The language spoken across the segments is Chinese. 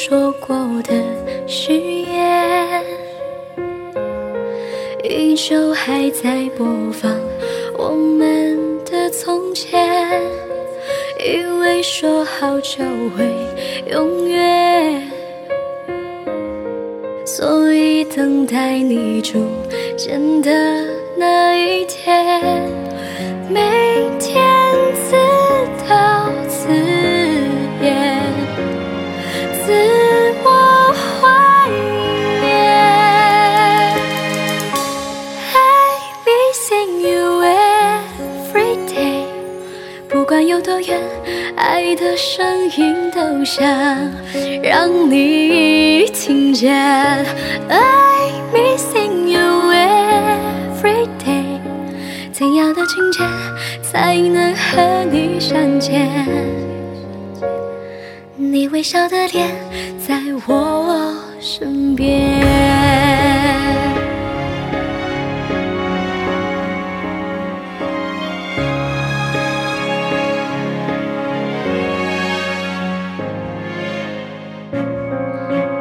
说过的誓言，依旧还在播放我们的从前，以为说好就会永远，所以等待你出现的那一天，自我怀念。I missing you every day，不管有多远，爱的声音都想让你听见。I missing you every day，怎样的情节才能和你相见？你微笑的脸在我身边。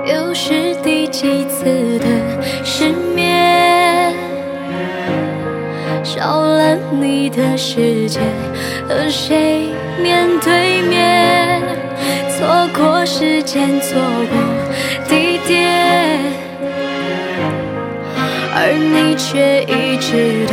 又是第几次的失眠？少了你的世界，和谁面对面？错过时间，错过地点，而你却一直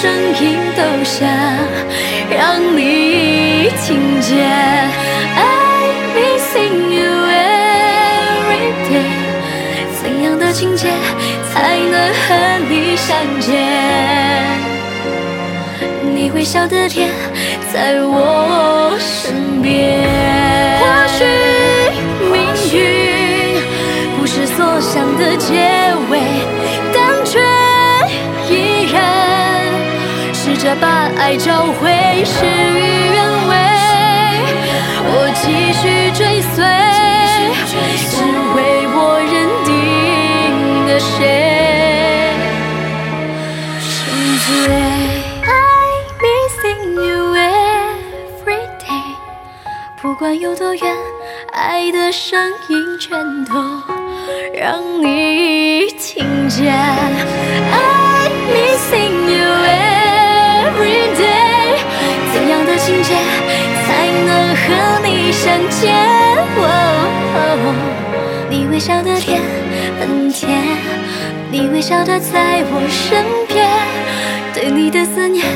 声音都想让你听见。I missing you every day，怎样的情节才能和你相见？你微笑的脸在我身边。或许命运不是所想的结爱找回，事与愿违。我继续追随，只为我认定的谁。沉醉。I missing you every day，不管有多远，爱的声音全都让你听见。爱相见你微笑的甜很甜。你微笑的在我身边对你的思念